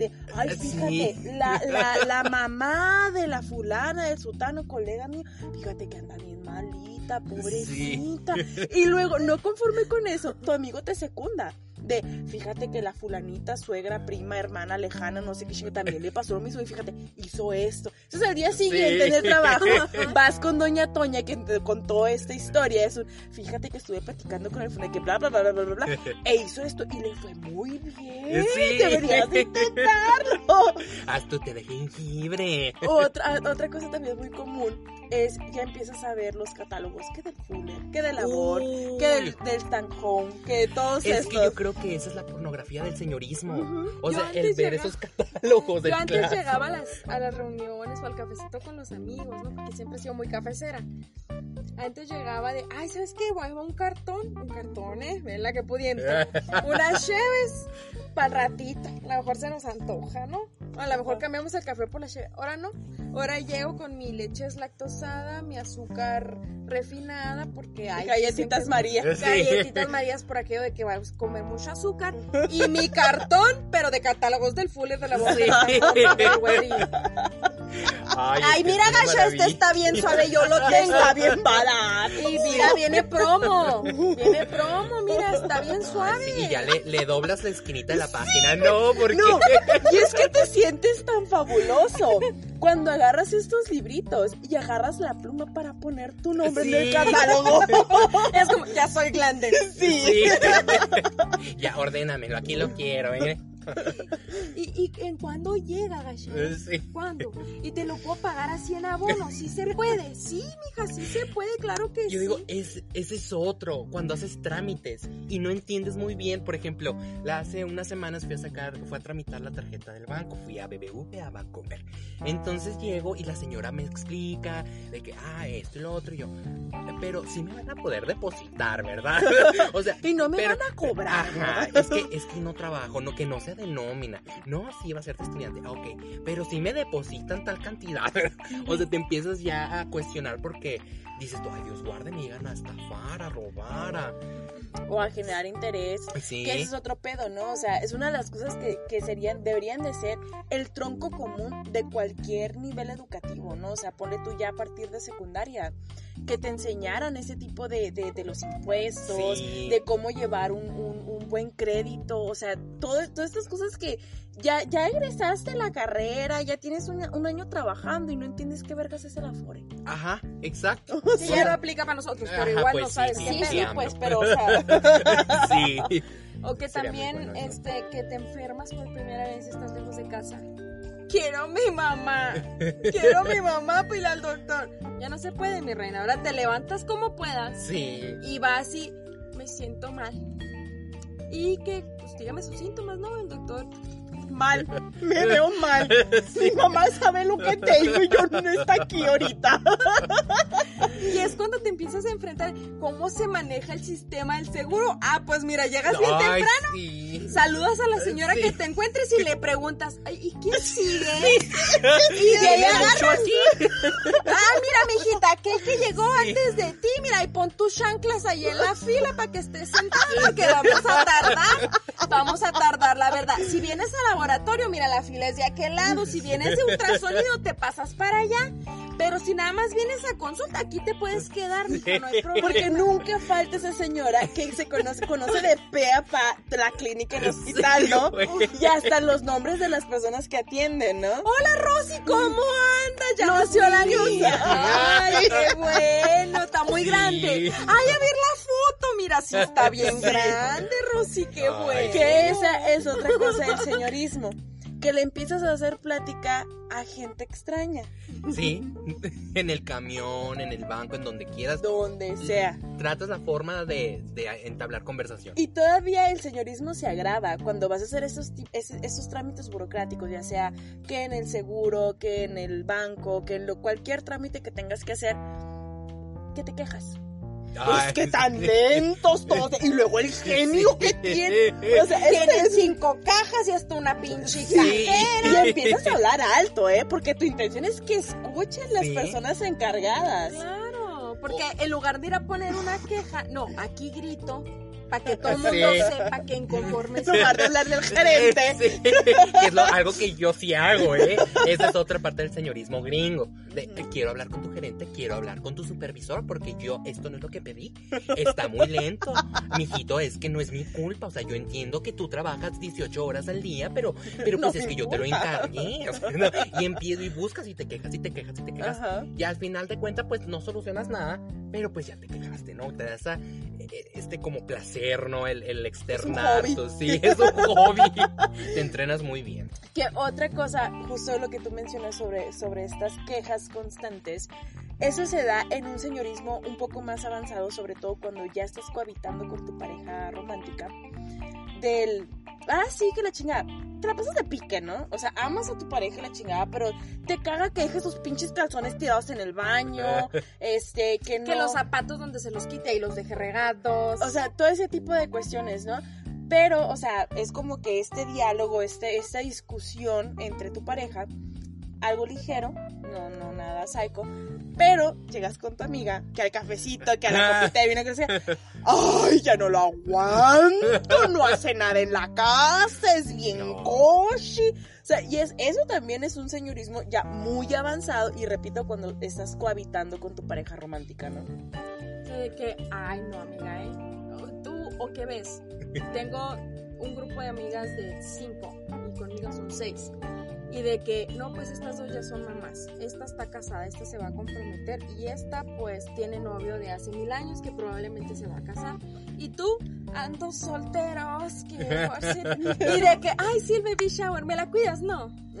De, ay, Sí. fíjate, la, la, la mamá de la fulana, del sutano, colega mío, fíjate que anda bien malita, pobrecita. Y luego, no conforme con eso, tu amigo te secunda. De, fíjate que la fulanita, suegra, prima, hermana, lejana, no sé qué chico, también le pasó lo mismo y fíjate, hizo esto. Entonces al día siguiente en el trabajo vas con doña Toña que te contó esta historia, es un, fíjate que estuve platicando con el fulano que bla, bla, bla, bla, bla, bla, bla, e hizo esto y le fue muy bien. Sí. Deberías de intentarlo. Haz tu té de jengibre. Otra, otra cosa también muy común es ya empiezas a ver los catálogos que del Fuller, que del Labor, que del, del Home, que todos Es estos. que yo creo que esa es la pornografía del señorismo. O Yo sea, el ver esos catálogos del Yo antes llegaba a las, a las reuniones o al cafecito con los amigos, ¿no? Porque siempre he sido muy cafecera. Antes llegaba de, ay, ¿sabes qué? Voy a llevar un cartón, un cartón, ¿eh? Ven la que pudiente. Unas cheves para el ratito. A lo mejor se nos antoja, ¿no? A lo mejor cambiamos el café por la cheve. Ahora no. Ahora llego con mi leche deslactosada, mi azúcar refinada, porque hay Galletitas María. Sí. Galletitas Marías por aquello de que vamos a comer mucho azúcar. Y mi cartón, pero de catálogos del Fuller de la voz Sí. Ay, mira, Gacha, este está bien suave, yo lo tengo. Está bien barato. Y mira, viene promo. Viene promo, mira, está bien suave. Sí, y ya le, le doblas la esquinita de la página. No, porque. No, y es que te sientes tan fabuloso cuando agarras estos libritos y agarras la pluma para poner tu nombre en el catálogo. Es como, ya soy grande. Sí. Sí. ya, ordénamelo, aquí lo quiero, ¿eh? ¿Y, y en cuándo llega, Gacha? Sí. ¿Cuándo? Y te lo puedo pagar así en abono. Sí se puede. Sí, mija, sí se puede, claro que Yo sí. digo, es, ese es otro, cuando haces trámites y no entiendes muy bien, por ejemplo, la hace unas semanas fui a sacar, fui a tramitar la tarjeta del banco, fui a BBV, a Bancomer. Entonces llego y la señora me explica de que, ah, esto y lo otro, y yo, pero sí me van a poder depositar, ¿verdad? o sea, Y no me pero- van a cobrar. Ajá, es que, es que no trabajo, no, que no sea de nómina. No, sí va a ser de estudiante, ah, ok. Pero si me depositan tal cantidad. o sea, te empiezas ya a cuestionar porque dices tú, ay, Dios guarde, me llegan a estafar, a robar, a... O a generar interés. Sí. Que ese es otro pedo, ¿no? O sea, es una de las cosas que, que serían, deberían de ser el tronco común de cualquier nivel educativo, ¿no? O sea, ponle tú ya a partir de secundaria, que te enseñaran ese tipo de, de, de los impuestos, Sí. de cómo llevar un, un- un buen crédito, o sea, todo, todas estas cosas que ya, ya egresaste a la carrera, ya tienes un, un año trabajando y no entiendes qué vergas es el Afore. Ajá, exacto. Sí, ya lo aplica para nosotros, pero Ajá, igual pues no sabes sí, qué Sí, sí, pues, pero, o sea, sí. O que Sería también bueno este, que te enfermas por primera vez estás lejos de casa. quiero mi mamá. Quiero mi mamá, pila al doctor. Ya no se puede, mi reina. Ahora te levantas como puedas. Sí. Y vas y me siento mal. Y que, pues dígame sus síntomas, ¿no? El doctor. Mal, me veo mal. Mi mamá sabe lo que tengo y yo no está aquí ahorita. Y es cuando te empiezas a enfrentar cómo se maneja el sistema del seguro. Ah, pues mira, llegas bien Ay, temprano. sí. Saludas a la señora Sí. que te encuentres y le preguntas, Ay, ¿y quién sigue? Y Y de agarras, aquí. ah, mira, mijita, aquel que llegó antes de ti, mira, y pon tus chanclas ahí en la fila para que estés sentada, porque vamos a tardar, vamos a tardar, la verdad. Si vienes al laboratorio, mira, la fila es de aquel lado, si vienes de ultrasonido, te pasas para allá, pero si nada más vienes a consulta, aquí te puedes quedar, mija, no hay problema. Porque nunca falta esa señora que se conoce, conoce de pe a pa la clínica y el hospital, ¿no? Y hasta los nombres de las personas que atienden, ¿no? Hola Rosy, ¿cómo andas? Ya No, nació la niña. Ay, qué bueno, está muy grande. Ay, a ver la foto, mira, sí está bien grande, Rosy, qué bueno. Que esa es otra cosa del señorismo. Que le empiezas a hacer plática a gente extraña, Sí, en el camión, en el banco, en donde quieras. donde sea. Tratas la forma de, de entablar conversación. Y todavía el señorismo se agrava cuando vas a hacer esos, esos trámites burocráticos, ya sea que en el seguro, que en el banco, que en lo, cualquier trámite que tengas que hacer, que te quejas. Ay, es que tan lentos todos. Y luego el genio que tiene. O sea, es, Tienen es- cinco cajas y hasta una pinche Sí. cajera. y empiezas a hablar alto, ¿eh? Porque tu intención es que escuchen las Sí. personas encargadas. Claro, porque en lugar de ir a poner una queja, no, aquí grito para que todo el mundo Sí. sepa que inconforme En lugar de hablarle al gerente. Sí, que es lo- algo que yo sí hago, ¿eh? Esa es otra parte del señorismo gringo. De, eh, quiero hablar con tu gerente, quiero hablar con tu supervisor, porque yo, esto no es lo que pedí. Está muy lento. Mijito, es que no es mi culpa. O sea, yo entiendo que tú trabajas 18 horas al día, pero, pero No pues es que yo te lo encargué. O sea, no, y empiezo y buscas y te quejas y te quejas y te quejas. Ajá. Y al final de cuentas, pues no solucionas nada, pero pues ya te quejaste, ¿no? Te da esa, eh, este como placer, ¿no? El, el externar. hobby. tu- Sí, es un hobby. Te entrenas muy bien. Que otra cosa, justo lo que tú mencionas sobre, sobre estas quejas constantes, eso se da en un señorismo un poco más avanzado, sobre todo cuando ya estás cohabitando con tu pareja romántica. Del, ah, sí, que la chingada, te la pasas de pique, ¿no? O sea, amas a tu pareja y la chingada, pero te caga que dejes sus pinches calzones tirados en el baño, este, que no... que los zapatos donde se los quite y los deje regados. O sea, todo ese tipo de cuestiones, ¿no? Pero, o sea, es como que este diálogo, este, esta discusión entre tu pareja, algo ligero, no, no nada psycho, pero llegas con tu amiga, que al cafecito, que a la copita de vino que sea, ¡ay, ya no lo aguanto! No hace nada en la casa, es bien No. coshi. O sea, y es, eso también es un señorismo ya muy avanzado, y repito, cuando estás cohabitando con tu pareja romántica, ¿no? que, que, ay, no, amiga, ¿eh? ¿Tú o qué ves? Tengo un grupo de amigas de cinco y conmigo son seis. Y de que, no, pues estas dos ya son mamás. Esta está casada, esta se va a comprometer y esta pues tiene novio de hace mil años que probablemente se va a casar. Y tú, ando solteros, que por si- Y de que, ay, sí, el baby shower, ¿me la cuidas? No.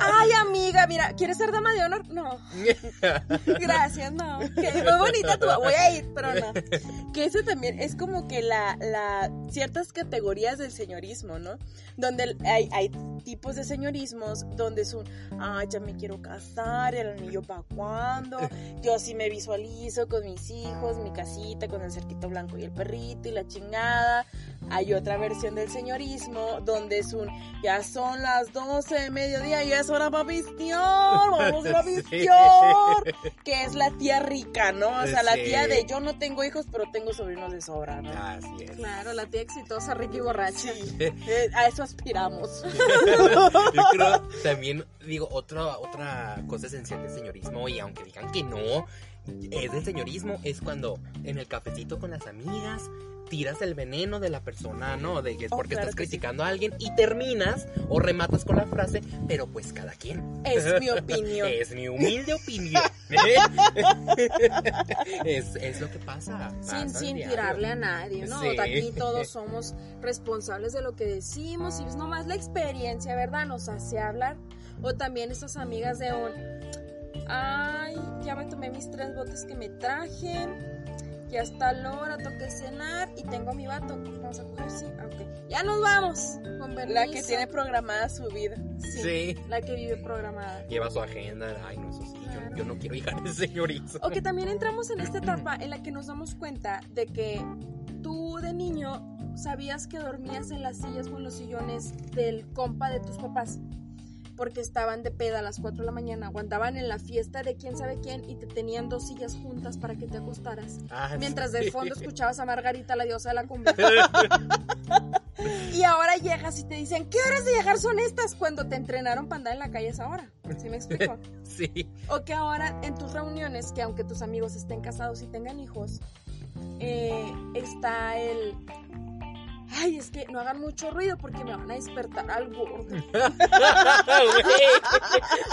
Ay, amiga, mira, ¿quieres ser dama de honor? No. Gracias, no. Que muy bonita tu, voy a ir, pero no. Que eso también es como que la, la ciertas categorías del señorismo, ¿no? Donde hay, hay tipos de señorismos donde es un, ah, ya me quiero casar, el anillo para cuándo, yo sí me visualizo con mis hijos, mi casita, con el cerquito blanco y el perrito y la chingada. Hay otra versión del señorismo donde es un, ya son las 12 de mediodía y es hora para pistear, vamos a Sí. pistear que es la tía rica, ¿no? O sea, la tía de yo no tengo hijos, pero tengo sobrinos de sobra, ¿no? Así es. Claro, la tía exitosa, rica y borracha. Eh, a eso aspiramos. Yo creo también, digo, otra, otra cosa esencial del señorismo, y aunque digan que no, es del señorismo, es cuando en el cafecito con las amigas tiras el veneno de la persona, ¿no? De que es Oh, porque claro estás sí. criticando a alguien y terminas o rematas con la frase, pero pues cada quien. Es mi opinión. Es mi humilde opinión. es, es lo que pasa. Sin, pasa sin diario. tirarle a nadie, ¿no? Sí. Aquí todos somos responsables de lo que decimos y es nomás la experiencia, ¿verdad? Nos hace hablar. O también esas amigas de un, ay, ya me tomé mis tres botes que me traje, ya está la hora, toqué cenar y tengo a mi vato. Vamos a coger, sí, ok. Ya nos vamos, con La que tiene programada su vida. Sí, Sí. La que vive programada. Lleva su agenda. Ay, no, eso sí. yo- Claro. Yo, no quiero hija de señorizo. O que también entramos en esta etapa en la que nos damos cuenta de que tú de niño sabías que dormías en las sillas o en los sillones del compa de tus papás. Porque estaban de peda a las 4 de la mañana o andaban en la fiesta de quién sabe quién y te tenían dos sillas juntas para que te acostaras. Ah, Mientras sí. de fondo escuchabas a Margarita, la diosa de la cumbia. y ahora llegas y te dicen, ¿qué horas de llegar son estas? Cuando te entrenaron para andar en la calle es ahora. ¿Sí me explico? Sí. O que ahora en tus reuniones, que aunque tus amigos estén casados y tengan hijos, eh, está el... Ay, es que no hagan mucho ruido porque me van a despertar al gordo.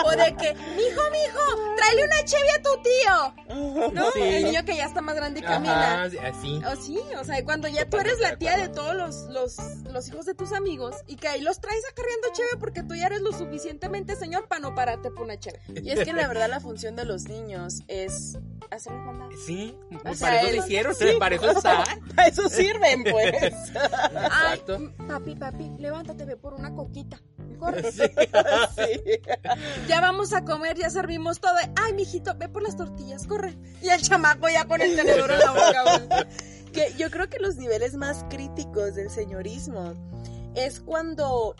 O de que, mijo, mijo, tráele una cheve a tu tío. ¿No? Sí. El niño que ya está más grande y camina. Así. O sí, o sea, cuando ya tú eres la tía de todos los, los, los hijos de tus amigos y que ahí los traes acarreando cheve porque tú ya eres lo suficientemente señor para no pararte por una cheve. Y es que la verdad la función de los niños es hacer maldad. Sí, O sea, para eso lo hicieron, sí. para eso. Para eso sirven, pues. Exacto. papi, papi, levántate, ve por una coquita. Corre. Sí. Sí. Ya vamos a comer, ya servimos todo. Ay, mijito, ve por las tortillas, corre. Y el chamaco ya con el tenedor en la boca. Que yo creo que los niveles más críticos del señorismo es cuando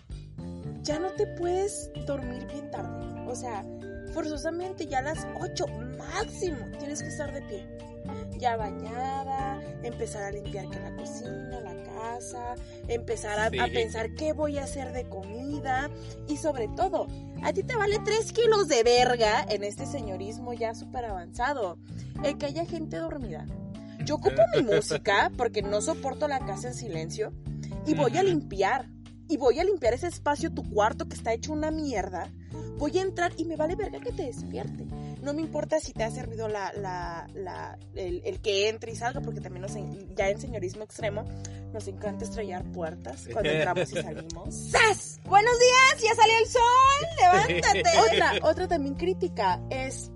ya no te puedes dormir bien tarde. O sea, forzosamente ya a las 8 máximo tienes que estar de pie. Ya bañada, empezar a limpiar que la cocina, la casa, empezar a, Sí. a pensar qué voy a hacer de comida y sobre todo, a ti te vale 3 kilos de verga en este señorismo ya súper avanzado, el que haya gente dormida. Yo ocupo mi música porque no soporto la casa en silencio y voy a limpiar. Y voy a limpiar ese espacio, tu cuarto que está hecho una mierda. Voy a entrar y me vale verga que te despierte. No me importa si te ha servido la, la, la- el, el que entre y salga, porque también nos ya en señorismo extremo nos encanta estrellar puertas cuando entramos y salimos. ¡Sas! Buenos días, ya salió el sol, levántate. Otra, otra también crítica es,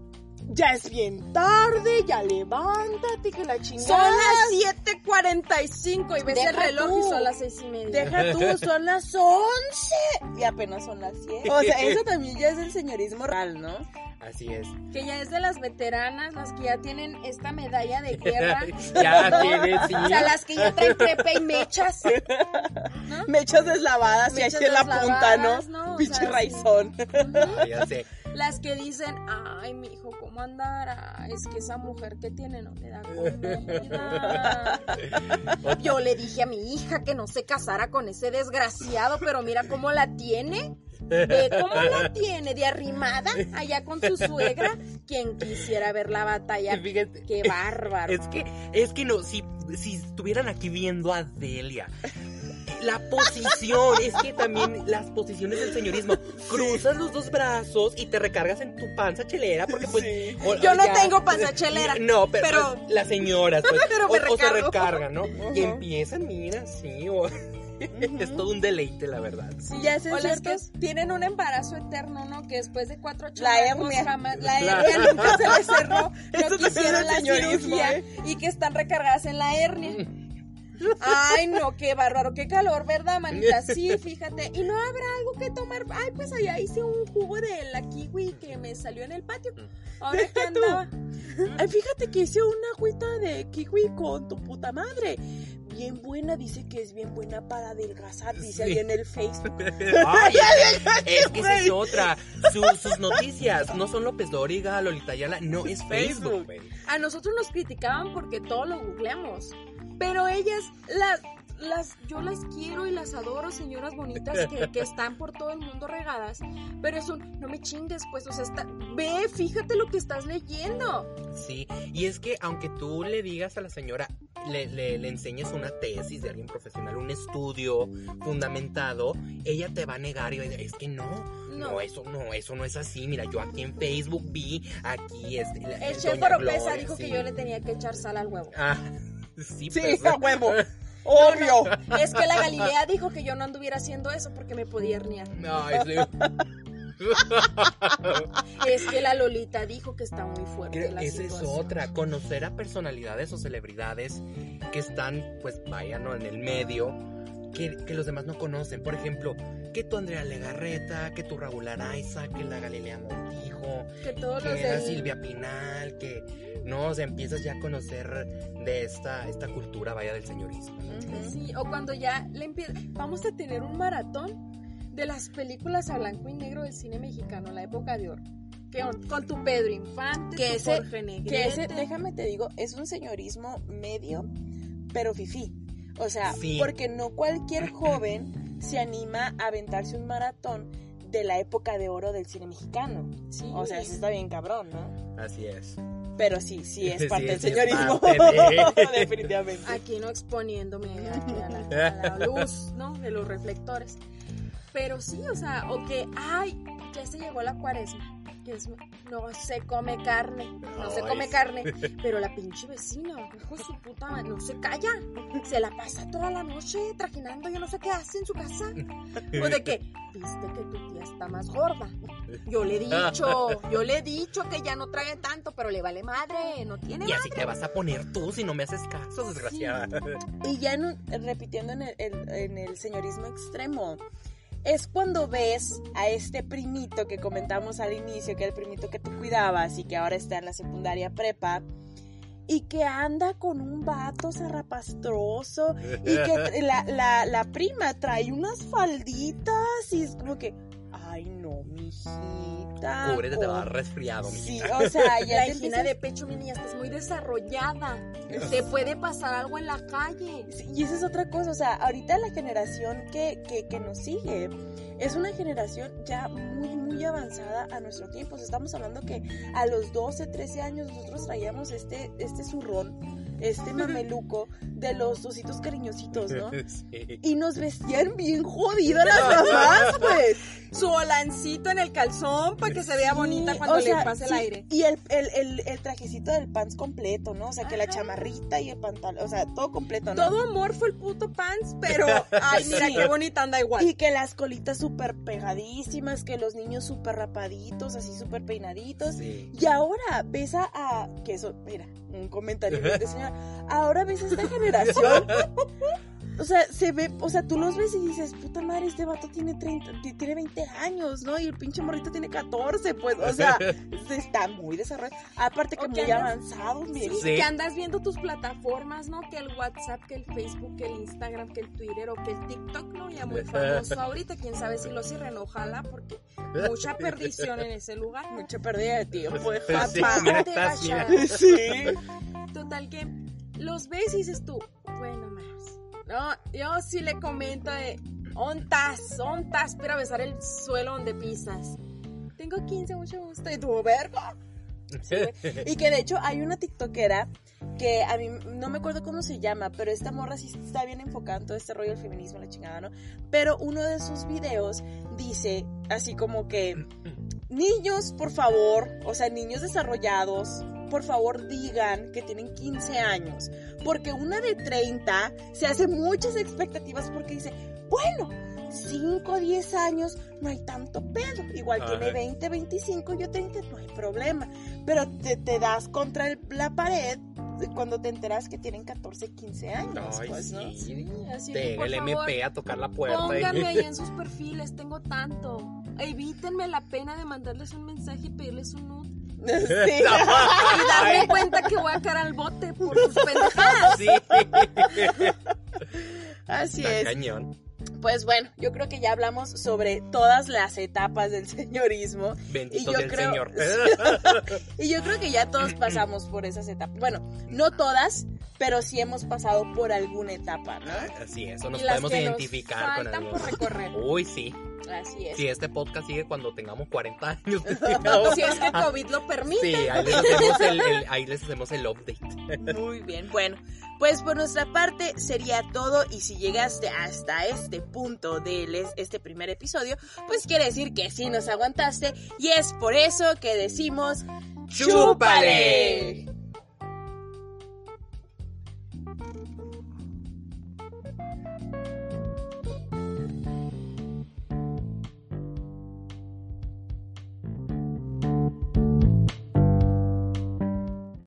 ya es bien tarde, ya levántate, que la chingada. Son las 7.45 y ves Deja el reloj tú. y son las seis y media. Deja tú, son las 11 y apenas son las 10. O sea, eso también ya es el señorismo real, ¿no? Así es. Que ya es de las veteranas, las que ya tienen esta medalla de guerra. ya tiene, sí. O sea, las que ya traen crepe y mechas. ¿no? Mechas deslavadas y Mechas así en la punta, ¿no? ¿no? Pinche sea, sí. raizón. Ah, ya sé. Las que dicen, ay, mi hijo, ¿cómo andará? Es que esa mujer que tiene no le da comida. Yo le dije a mi hija que no se casara con ese desgraciado, pero mira cómo la tiene. Ve cómo la tiene de arrimada allá con su suegra. Quien quisiera ver la batalla. Fíjate. Qué bárbaro. Es que, es que no, si, si estuvieran aquí viendo a Delia, la posición, es que también las posiciones del señorismo, cruzas los dos brazos y te recargas en tu panza chelera, porque pues... Sí. o- Yo no ya- tengo panza chelera. No, pero, pero- pues, las señoras, pues, Pero o, me o se recargan, ¿no? Y empiezan, mira, sí, o- es todo un deleite, la verdad. Sí, ya es O ciertos. que tienen un embarazo eterno, ¿no? Que después de cuatro chamacos jamás- la Claro. hernia nunca se les cerró. No quisieron la cirugía ¿eh? y que están recargadas en la hernia. Ay, no, qué bárbaro, qué calor, ¿verdad, manita? Sí, fíjate. Y no habrá algo que tomar. Ay, pues allá hice un jugo de la kiwi que me salió en el patio. Ahora que andaba. Ay, fíjate que hice una agüita de kiwi con tu puta madre. Bien buena, dice que es bien buena para adelgazar, dice Sí. ahí en el Facebook. Ay, es que esa es otra. Su- sus noticias no son López Dóriga, Lolita Ayala, no es Facebook. A nosotros nos criticaban porque todo lo googleamos. Pero ellas, las, las, yo las quiero y las adoro, señoras bonitas que, que están por todo el mundo regadas. Pero es un, no me chingues, pues, o sea, está, ve, fíjate lo que estás leyendo. Sí, y es que aunque tú le digas a la señora, le, le, le enseñes una tesis de alguien profesional, un estudio fundamentado, ella te va a negar y va a decir, es que no, no, No. eso no, eso no es así. Mira, yo aquí en Facebook vi, aquí este, El chef Oropesa dijo sí. que yo le tenía que echar sal al huevo. Ah, sí, Sí, pues, a huevo. Obvio. Es que la Galilea dijo que yo no anduviera haciendo eso porque me podía herniar. Ay, sí. Es que la Lolita dijo que está muy fuerte Creo- la esa es otra, conocer a personalidades o celebridades que están, pues vaya, ¿no? En el medio, que, que los demás no conocen. Por ejemplo, que tu Andrea Legarreta, que tu Raúl Araiza, que la Galilea Montijo, Que todos los que la del... Silvia Pinal, que no, o sea, empiezas ya a conocer de esta, esta cultura, vaya, del señorismo. Sí, o cuando ya le empieza... Vamos a tener un maratón de las películas a blanco y negro del cine mexicano, la época de oro. Que con, con tu Pedro Infante, Que tu ese- Jorge Negrete. Que ese, déjame te digo, es un señorismo medio, pero fifí. O sea, Sí. porque no cualquier joven se anima a aventarse un maratón de la época de oro del cine mexicano. Sí. O sea, eso está bien cabrón, ¿no? Así es. Pero sí, sí es Sí, parte del sí señorismo. parte de- Definitivamente. Aquí no exponiéndome aquí a la, a la luz, ¿no? De los reflectores. Pero sí, o sea, o que, ay, ya se llegó la cuaresma. Que es, no se come carne, no se come sí. carne. Pero la pinche vecina, hijo de su puta madre, no se calla. Se la pasa toda la noche trajinando, yo no sé qué hace en su casa. O de que, viste que tu tía está más gorda. Yo le he dicho, yo le he dicho que ya no trae tanto, pero le vale madre, no tiene Y así te vas a poner tú si no me haces caso, desgraciada. Y ya en repitiendo en el, el- en el señorismo extremo, es cuando ves a este primito que comentamos al inicio, que era el primito que tú cuidabas y que ahora está en la secundaria prepa, y que anda con un vato zarrapastroso y que la, la, la prima trae unas falditas y es como que, ay no, mijita. Cúbrete, te va a dar con- resfriado, Sí, mijita. o sea, ya La empiezas- de pecho, mi niña, estás muy desarrollada. Te puede pasar algo en la calle. Sí, Y esa es otra cosa, o sea, ahorita la generación que, que, que nos sigue es una generación ya muy, muy avanzada a nuestro tiempo. O sea, estamos hablando que a los 12, 13 años nosotros traíamos este, este zurrón, este mameluco de los ositos cariñositos, ¿no? Sí. Y nos vestían bien jodidas las mamás, pues. Su olancito en el calzón para que se vea Sí, bonita cuando o le pase el aire. Y el, el, el, el trajecito del pants completo, ¿no? O sea, que la chamarrita y el pantalón, o sea, todo completo, ¿no? Todo amor fue el puto pants, pero ay, mira qué bonita anda igual. Y que las colitas súper pegadísimas, que los niños súper rapaditos, así súper peinaditos. Y ahora ves a, a- que eso, mira, un comentario de señora. Ahora ves esta generación. O sea, se ve, o sea, tú los ves y dices, puta madre, este vato tiene 30, ti- tiene 20 años, ¿no? Y el pinche morrito tiene 14, pues, o sea, está muy desarrollado. Aparte que O muy que andas- avanzados, Sí. Sí. que andas viendo tus plataformas, ¿no? Que el WhatsApp, que el Facebook, que el Instagram, que el Twitter o que el TikTok, ¿no? Ya muy famoso ahorita, quién sabe si lo cierren, ojalá, porque mucha perdición en ese lugar. Mucha pérdida de tiempo, de sí. Total que los ves y dices tú, bueno, más. No, yo sí le comento de, ontas, ontas, para besar el suelo donde pisas. Tengo 15, mucho gusto. Y tú, verga. Y que de hecho hay una TikTokera que a mí no me acuerdo cómo se llama, pero esta morra sí está bien enfocada en todo este rollo del feminismo, la chingada, ¿no? Pero uno de sus videos dice así como que, niños, por favor, o sea, niños desarrollados, por favor digan que tienen 15 años, porque una de 30 se hace muchas expectativas porque dice, bueno, 5 o 10 años no hay tanto pedo, igual Ajá. tiene 20, 25, yo 30, no hay problema, pero te, te das contra el- la pared cuando te enteras que tienen 14, 15 años, Ay, pues, ¿no? sí. Así Te- que, por el favor, MP a tocar la puerta. Pónganme ahí en sus perfiles, tengo tanto. Evítenme la pena de mandarles un mensaje y pedirles un nude. Sí. Y darme cuenta que voy a caer al bote por sus pendejadas. Sí, Así está es. cañón. pues bueno, yo creo que ya hablamos sobre todas las etapas del señorismo. Bendito yo del creo- Señor. Y yo creo que ya todos pasamos por esas etapas. Bueno, no todas, pero sí hemos pasado por alguna etapa, ¿no? Así es, eso nos y las podemos identificar con algo. por recorrer. Uy, sí. Así es. Si este podcast sigue cuando tengamos 40 años. Si es que COVID lo permite. Sí, ahí les hacemos el, el- ahí les hacemos el update. Muy bien, bueno, pues por nuestra parte sería todo y si llegaste hasta este punto de este primer episodio, pues quiere decir que sí nos aguantaste y es por eso que decimos ¡Chúpale!